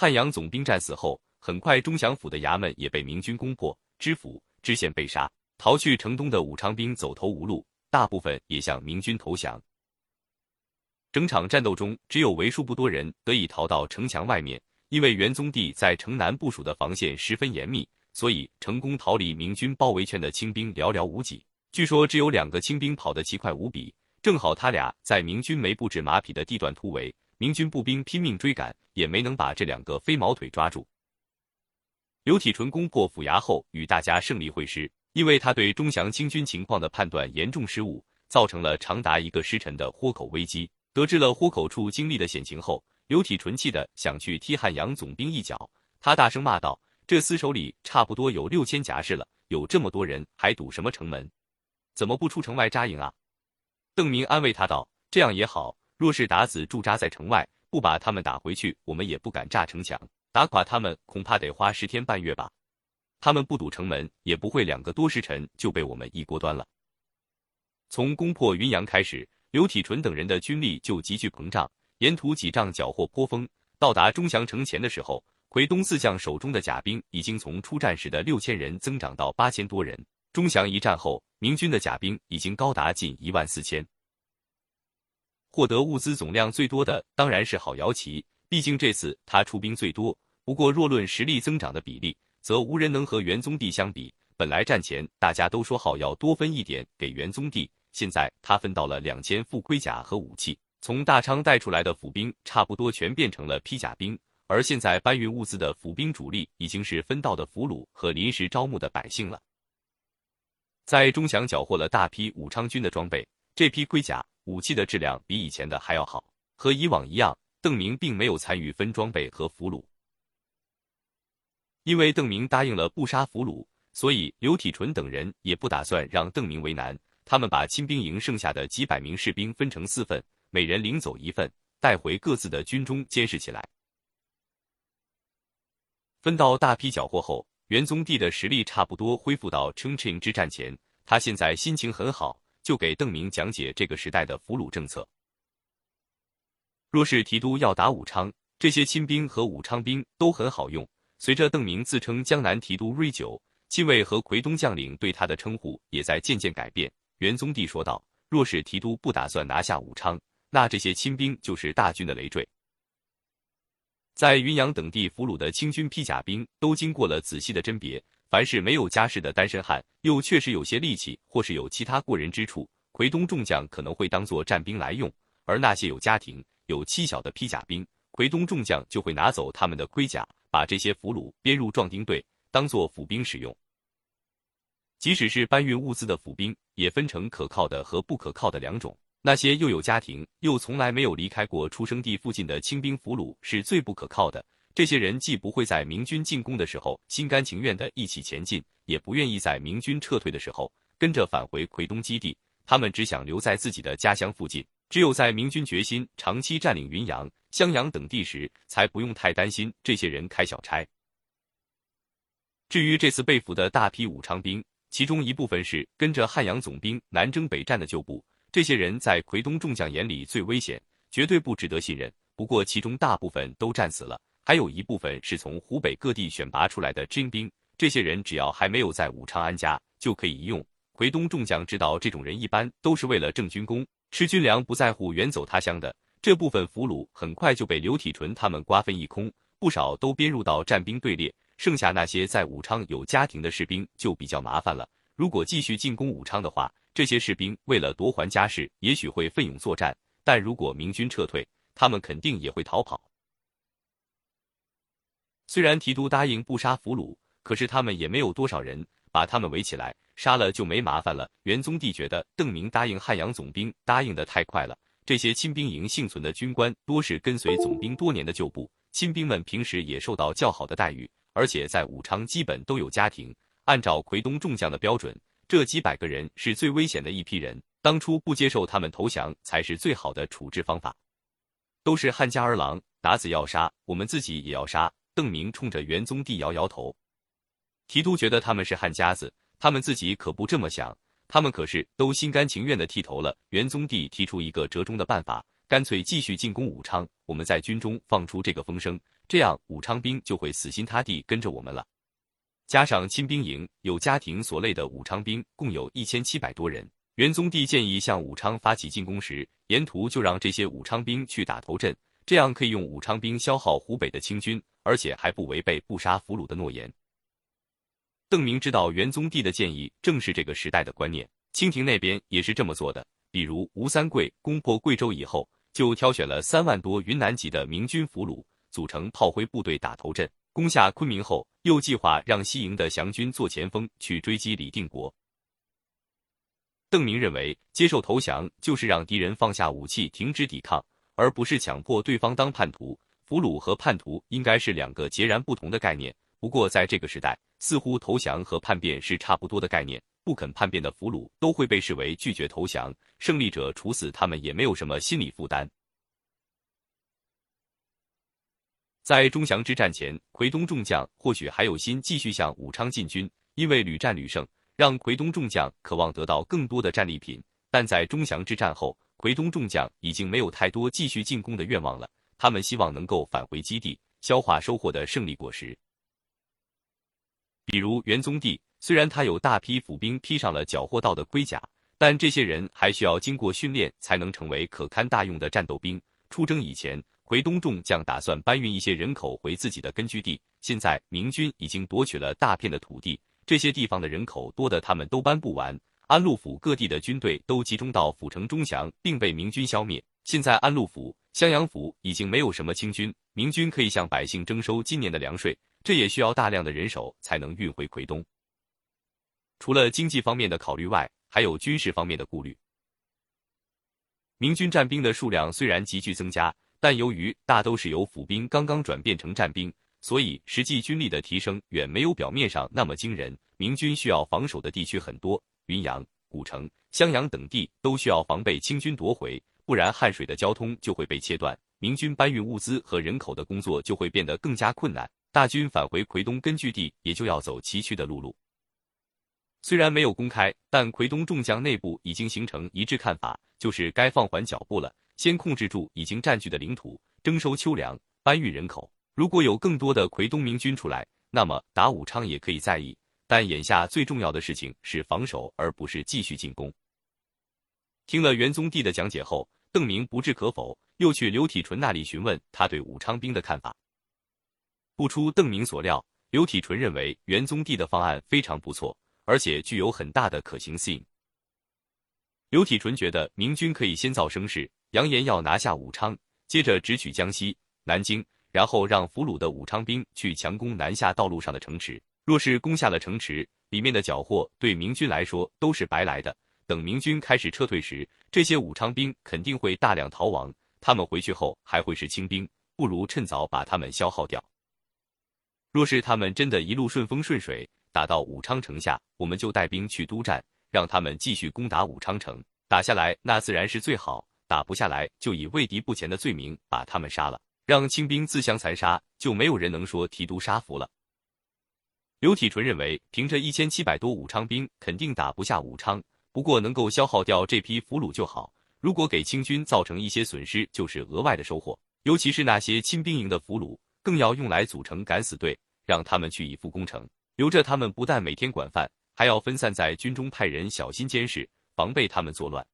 汉阳总兵战死后，很快钟祥府的衙门也被明军攻破，知府、知县被杀，逃去城东的武昌兵走投无路，大部分也向明军投降。整场战斗中，只有为数不多人得以逃到城墙外面，因为元宗帝在城南部署的防线十分严密，所以成功逃离明军包围圈的清兵寥寥无几。据说只有两个清兵跑得奇快无比，正好他俩在明军没布置马匹的地段突围。明军步兵拼命追赶，也没能把这两个飞毛腿抓住。刘体纯攻破府衙后，与大家胜利会师，因为他对钟祥清军情况的判断严重失误，造成了长达一个时辰的豁口危机。得知了豁口处经历的险情后，刘体纯气得想去踢汉阳总兵一脚。他大声骂道：“这厮手里差不多有六千甲士了，有这么多人，还堵什么城门？怎么不出城外扎营啊？”邓明安慰他道：“这样也好。”若是鞑子驻扎在城外，不把他们打回去，我们也不敢炸城墙。打垮他们，恐怕得花十天半月吧。他们不堵城门，也不会两个多时辰就被我们一锅端了。从攻破云阳开始，刘体纯等人的军力就急剧膨胀，沿途几仗缴获颇丰。到达钟祥城前的时候，奎东四将手中的甲兵已经从出战时的六千人增长到八千多人。钟祥一战后，明军的甲兵已经高达近一万四千。获得物资总量最多的当然是郝瑶旗，毕竟这次他出兵最多。不过若论实力增长的比例，则无人能和元宗帝相比。本来战前大家都说好要多分一点给元宗帝，现在他分到了两千副盔甲和武器。从大昌带出来的府兵差不多全变成了披甲兵，而现在搬运物资的府兵主力已经是分到的俘虏和临时招募的百姓了。在钟祥缴获了大批武昌军的装备，这批盔甲。武器的质量比以前的还要好，和以往一样，邓明并没有参与分装备和俘虏，因为邓明答应了不杀俘虏，所以刘体纯等人也不打算让邓明为难。他们把亲兵营剩下的几百名士兵分成四份，每人领走一份，带回各自的军中监视起来。分到大批缴获后，元宗帝的实力差不多恢复到 Chongqing 之战前，他现在心情很好。就给邓明讲解这个时代的俘虏政策。若是提督要打武昌，这些亲兵和武昌兵都很好用。随着邓明自称江南提督瑞九，亲卫和奎东将领对他的称呼也在渐渐改变。元宗帝说道：“若是提督不打算拿下武昌，那这些亲兵就是大军的累赘。”在云阳等地俘虏的清军披甲兵都经过了仔细的甄别。凡是没有家室的单身汉，又确实有些力气，或是有其他过人之处，奎东众将可能会当做战兵来用；而那些有家庭、有妻小的披甲兵，奎东众将就会拿走他们的盔甲，把这些俘虏编入壮丁队，当做府兵使用。即使是搬运物资的府兵，也分成可靠的和不可靠的两种。那些又有家庭，又从来没有离开过出生地附近的清兵俘虏，是最不可靠的。这些人既不会在明军进攻的时候心甘情愿的一起前进，也不愿意在明军撤退的时候跟着返回奎东基地。他们只想留在自己的家乡附近。只有在明军决心长期占领云阳、襄阳等地时，才不用太担心这些人开小差。至于这次被俘的大批武昌兵，其中一部分是跟着汉阳总兵南征北战的旧部，这些人在奎东众将眼里最危险，绝对不值得信任。不过其中大部分都战死了。还有一部分是从湖北各地选拔出来的精兵，这些人只要还没有在武昌安家，就可以一用。奎东众将知道，这种人一般都是为了挣军功、吃军粮，不在乎远走他乡的。这部分俘虏很快就被刘体纯他们瓜分一空，不少都编入到战兵队列。剩下那些在武昌有家庭的士兵就比较麻烦了。如果继续进攻武昌的话，这些士兵为了夺还家世，也许会奋勇作战；但如果明军撤退，他们肯定也会逃跑。虽然提督答应不杀俘虏，可是他们也没有多少人，把他们围起来杀了就没麻烦了。元宗帝觉得邓明答应汉阳总兵答应的太快了。这些亲兵营幸存的军官多是跟随总兵多年的旧部，亲兵们平时也受到较好的待遇，而且在武昌基本都有家庭。按照奎东众将的标准，这几百个人是最危险的一批人，当初不接受他们投降才是最好的处置方法。都是汉家儿郎，鞑子要杀，我们自己也要杀。邓明冲着元宗帝摇摇头，提督觉得他们是汉家子，他们自己可不这么想，他们可是都心甘情愿的剃头了。元宗帝提出一个折中的办法，干脆继续进攻武昌，我们在军中放出这个风声，这样武昌兵就会死心塌地跟着我们了。加上亲兵营有家庭所累的武昌兵共有一千七百多人。元宗帝建议向武昌发起进攻时，沿途就让这些武昌兵去打头阵，这样可以用武昌兵消耗湖北的清军，而且还不违背不杀俘虏的诺言。邓明知道元宗帝的建议正是这个时代的观念，清廷那边也是这么做的。比如吴三桂攻破贵州以后，就挑选了三万多云南籍的明军俘虏，组成炮灰部队打头阵，攻下昆明后，又计划让西营的降军做前锋去追击李定国。邓明认为，接受投降就是让敌人放下武器，停止抵抗，而不是强迫对方当叛徒。俘虏和叛徒应该是两个截然不同的概念。不过，在这个时代，似乎投降和叛变是差不多的概念。不肯叛变的俘虏都会被视为拒绝投降，胜利者处死他们也没有什么心理负担。在钟祥之战前，奎东众将或许还有心继续向武昌进军，因为屡战屡胜。让奎东众将渴望得到更多的战利品，但在钟祥之战后，奎东众将已经没有太多继续进攻的愿望了。他们希望能够返回基地，消化收获的胜利果实。比如元宗帝，虽然他有大批府兵披上了缴获到的盔甲，但这些人还需要经过训练才能成为可堪大用的战斗兵。出征以前，奎东众将打算搬运一些人口回自己的根据地，现在明军已经夺取了大片的土地。这些地方的人口多得他们都搬不完，安陆府各地的军队都集中到府城中祥，并被明军消灭。现在安陆府、襄阳府已经没有什么清军，明军可以向百姓征收今年的粮税，这也需要大量的人手才能运回奎东。除了经济方面的考虑外，还有军事方面的顾虑。明军战兵的数量虽然急剧增加，但由于大都是由府兵刚刚转变成战兵。所以，实际军力的提升远没有表面上那么惊人。明军需要防守的地区很多，云阳、古城、襄阳等地都需要防备清军夺回，不然汉水的交通就会被切断，明军搬运物资和人口的工作就会变得更加困难。大军返回奎东根据地，也就要走崎岖的路路。虽然没有公开，但奎东众将内部已经形成一致看法，就是该放缓脚步了，先控制住已经占据的领土，征收秋粮，搬运人口。如果有更多的奎东明军出来，那么打武昌也可以在意。但眼下最重要的事情是防守，而不是继续进攻。听了元宗帝的讲解后，邓明不置可否，又去刘体纯那里询问他对武昌兵的看法。不出邓明所料，刘体纯认为元宗帝的方案非常不错，而且具有很大的可行性。刘体纯觉得明军可以先造声势，扬言要拿下武昌，接着直取江西、南京。然后让俘虏的武昌兵去强攻南下道路上的城池。若是攻下了城池，里面的缴获对明军来说都是白来的。等明军开始撤退时，这些武昌兵肯定会大量逃亡。他们回去后还会是清兵，不如趁早把他们消耗掉。若是他们真的一路顺风顺水打到武昌城下，我们就带兵去督战，让他们继续攻打武昌城。打下来那自然是最好，打不下来就以畏敌不前的罪名把他们杀了。让清兵自相残杀，就没有人能说提督杀俘了。刘体纯认为，凭着一千七百多武昌兵，肯定打不下武昌。不过能够消耗掉这批俘虏就好。如果给清军造成一些损失，就是额外的收获。尤其是那些亲兵营的俘虏，更要用来组成敢死队，让他们去以赴攻城。留着他们，不但每天管饭，还要分散在军中派人小心监视，防备他们作乱。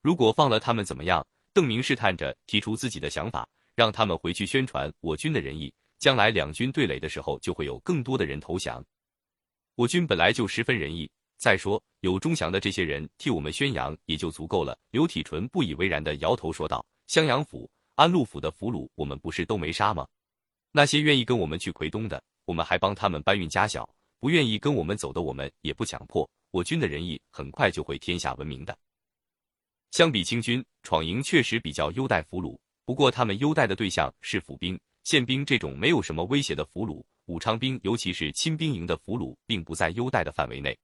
如果放了他们怎么样？邓明试探着提出自己的想法。让他们回去宣传我军的仁义，将来两军对垒的时候，就会有更多的人投降。我军本来就十分仁义，再说有钟祥的这些人替我们宣扬，也就足够了。刘体纯不以为然的摇头说道：“襄阳府、安陆府的俘虏，我们不是都没杀吗？那些愿意跟我们去奎东的，我们还帮他们搬运家小；不愿意跟我们走的，我们也不强迫。我军的仁义很快就会天下闻名的。相比清军，闯营确实比较优待俘虏。”不过，他们优待的对象是府兵、宪兵这种没有什么威胁的俘虏，武昌兵，尤其是亲兵营的俘虏，并不在优待的范围内。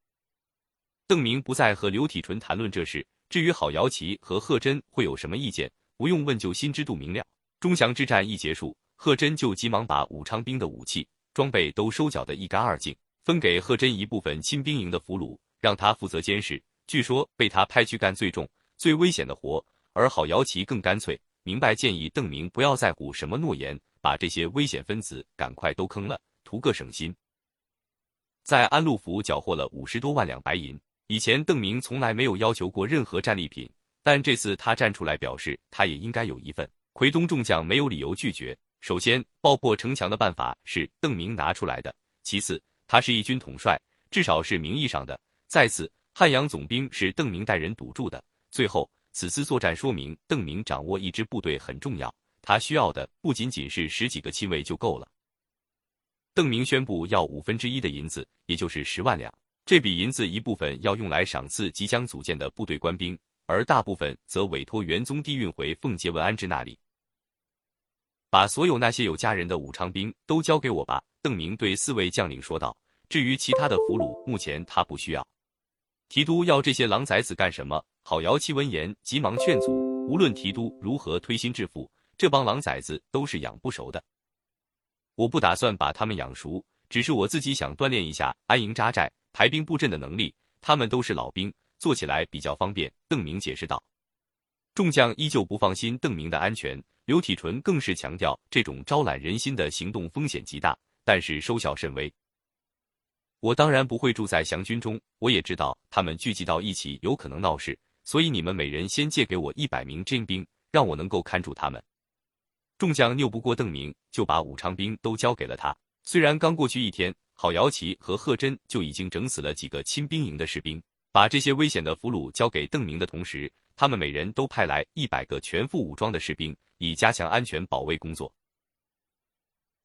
邓明不再和刘体纯谈论这事。至于郝瑶琪和贺真会有什么意见，不用问就心知肚明了。钟祥之战一结束，贺真就急忙把武昌兵的武器装备都收缴得一干二净，分给贺真一部分亲兵营的俘虏，让他负责监视。据说被他派去干最重、最危险的活，而郝瑶琪更干脆。明白建议邓明不要在乎什么诺言，把这些危险分子赶快都坑了，图个省心。在安陆府缴获了五十多万两白银。以前邓明从来没有要求过任何战利品，但这次他站出来表示，他也应该有一份。奎东众将没有理由拒绝。首先，爆破城墙的办法是邓明拿出来的；其次，他是一军统帅，至少是名义上的；再次，汉阳总兵是邓明带人堵住的；最后，此次作战说明邓明掌握一支部队很重要，他需要的不仅仅是十几个亲卫就够了。邓明宣布要五分之一的银子，也就是十万两。这笔银子一部分要用来赏赐即将组建的部队官兵，而大部分则委托元宗帝运回奉节文安之那里。把所有那些有家人的武昌兵都交给我吧，邓明对四位将领说道。至于其他的俘虏，目前他不需要。提督要这些狼崽子干什么？郝瑶七闻言急忙劝阻：无论提督如何推心置腹，这帮狼崽子都是养不熟的。我不打算把他们养熟，只是我自己想锻炼一下安营扎寨、排兵布阵的能力。他们都是老兵，做起来比较方便。邓明解释道。众将依旧不放心邓明的安全。刘体纯更是强调，这种招揽人心的行动风险极大，但是收效甚微。我当然不会住在降军中，我也知道他们聚集到一起有可能闹事，所以你们每人先借给我一百名精兵，让我能够看住他们。众将拗不过邓明，就把武昌兵都交给了他。虽然刚过去一天，郝瑶琪和贺真就已经整死了几个亲兵营的士兵，把这些危险的俘虏交给邓明的同时。他们每人都派来一百个全副武装的士兵，以加强安全保卫工作。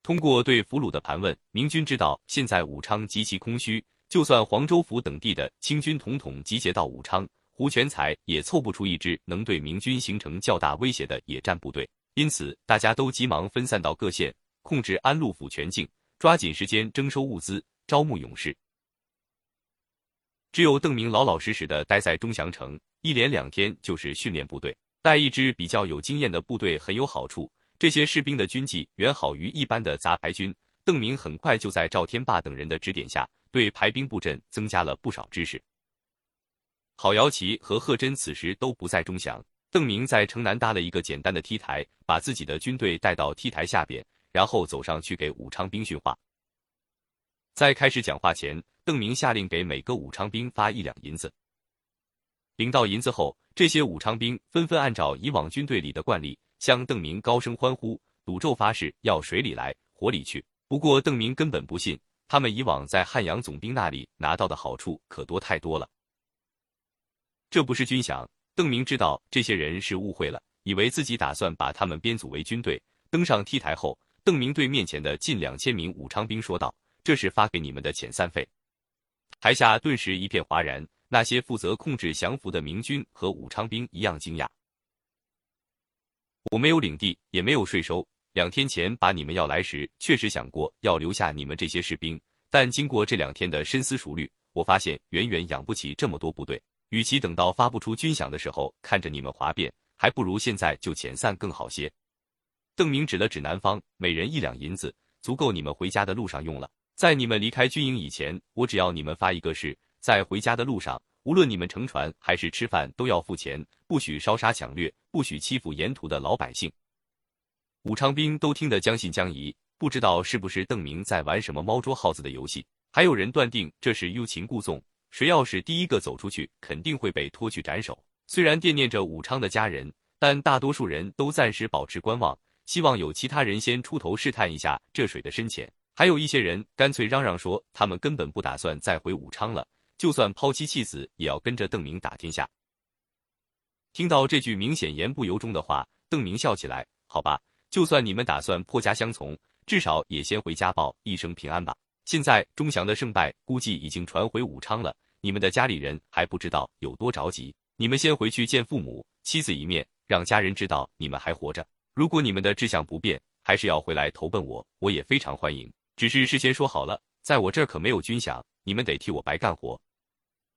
通过对俘虏的盘问，明军知道现在武昌极其空虚，就算黄州府等地的清军统统集结到武昌，胡全才也凑不出一支能对明军形成较大威胁的野战部队。因此，大家都急忙分散到各县，控制安陆府全境，抓紧时间征收物资，招募勇士。只有邓明老老实实的待在钟祥城。一连两天就是训练部队，带一支比较有经验的部队很有好处。这些士兵的军纪远好于一般的杂牌军。邓明很快就在赵天霸等人的指点下，对排兵布阵增加了不少知识。郝瑶琪和贺真此时都不在钟祥，邓明在城南搭了一个简单的 T 台，把自己的军队带到 T 台下边，然后走上去给武昌兵训话。在开始讲话前，邓明下令给每个武昌兵发一两银子。领到银子后，这些武昌兵纷纷按照以往军队里的惯例，向邓明高声欢呼，赌咒发誓要水里来，火里去。不过邓明根本不信，他们以往在汉阳总兵那里拿到的好处可多太多了。这不是军饷。邓明知道这些人是误会了，以为自己打算把他们编组为军队。登上 T 台后，邓明对面前的近两千名武昌兵说道：“这是发给你们的遣散费。”台下顿时一片哗然。那些负责控制降服的明军和武昌兵一样惊讶。我没有领地，也没有税收。两天前把你们要来时，确实想过要留下你们这些士兵，但经过这两天的深思熟虑，我发现远远养不起这么多部队。与其等到发不出军饷的时候看着你们哗变，还不如现在就遣散更好些。邓明指了指南方，每人一两银子，足够你们回家的路上用了。在你们离开军营以前，我只要你们发一个誓。在回家的路上，无论你们乘船还是吃饭，都要付钱，不许烧杀抢掠，不许欺负沿途的老百姓。武昌兵都听得将信将疑，不知道是不是邓明在玩什么猫捉耗子的游戏。还有人断定这是欲擒故纵，谁要是第一个走出去，肯定会被拖去斩首。虽然惦念着武昌的家人，但大多数人都暂时保持观望，希望有其他人先出头试探一下这水的深浅。还有一些人干脆嚷嚷说，他们根本不打算再回武昌了。就算抛妻弃子，也要跟着邓明打天下。听到这句明显言不由衷的话，邓明笑起来：“好吧，就算你们打算破家相从，至少也先回家报一声平安吧。现在钟祥的胜败估计已经传回武昌了，你们的家里人还不知道有多着急。你们先回去见父母、妻子一面，让家人知道你们还活着。如果你们的志向不变，还是要回来投奔我，我也非常欢迎。只是事先说好了，在我这儿可没有军饷。”你们得替我白干活，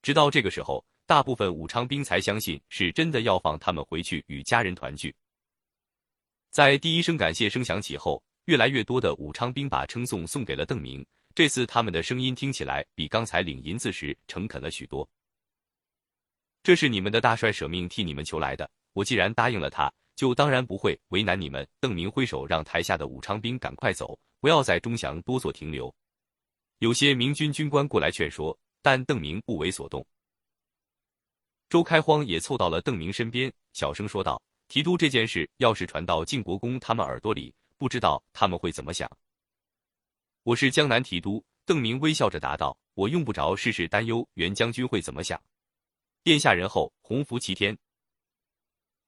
直到这个时候，大部分武昌兵才相信是真的要放他们回去与家人团聚。在第一声感谢声响起后，越来越多的武昌兵把称颂送给了邓明。这次他们的声音听起来比刚才领银子时诚恳了许多。这是你们的大帅舍命替你们求来的，我既然答应了他，就当然不会为难你们。邓明挥手让台下的武昌兵赶快走，不要在钟祥多做停留。有些明军军官过来劝说，但邓明不为所动。周开荒也凑到了邓明身边，小声说道：“提督，这件事要是传到晋国公他们耳朵里，不知道他们会怎么想。”我是江南提督，邓明微笑着答道：“我用不着事事担忧袁将军会怎么想。”殿下仁厚，洪福齐天。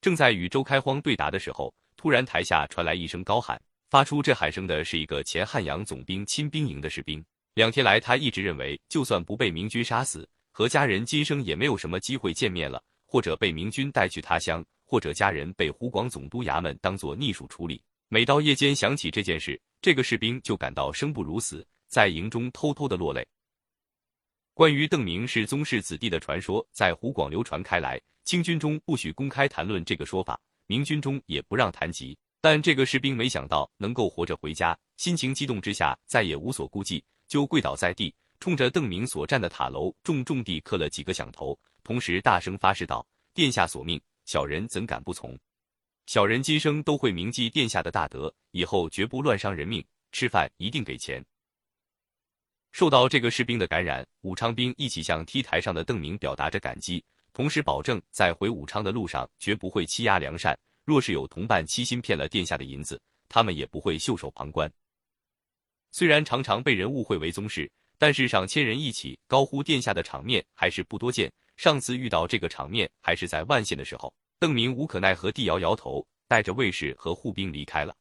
正在与周开荒对答的时候，突然台下传来一声高喊，发出这喊声的是一个前汉阳总兵亲兵营的士兵。两天来，他一直认为，就算不被明军杀死，和家人今生也没有什么机会见面了，或者被明军带去他乡，或者家人被湖广总督衙门当作逆属处理。每到夜间想起这件事，这个士兵就感到生不如死，在营中偷偷的落泪。关于邓明是宗室子弟的传说在湖广流传开来，清军中不许公开谈论这个说法，明军中也不让谈及。但这个士兵没想到能够活着回家，心情激动之下，再也无所顾忌。就跪倒在地，冲着邓明所站的塔楼重重地磕了几个响头，同时大声发誓道：“殿下所命，小人怎敢不从？小人今生都会铭记殿下的大德，以后绝不乱伤人命，吃饭一定给钱。”受到这个士兵的感染，武昌兵一起向 T 台上的邓明表达着感激，同时保证在回武昌的路上绝不会欺压良善。若是有同伴欺心骗了殿下的银子，他们也不会袖手旁观。虽然常常被人误会为宗室，但是上千人一起高呼殿下的场面还是不多见。上次遇到这个场面还是在万县的时候，邓明无可奈何地摇摇头，带着卫士和护兵离开了。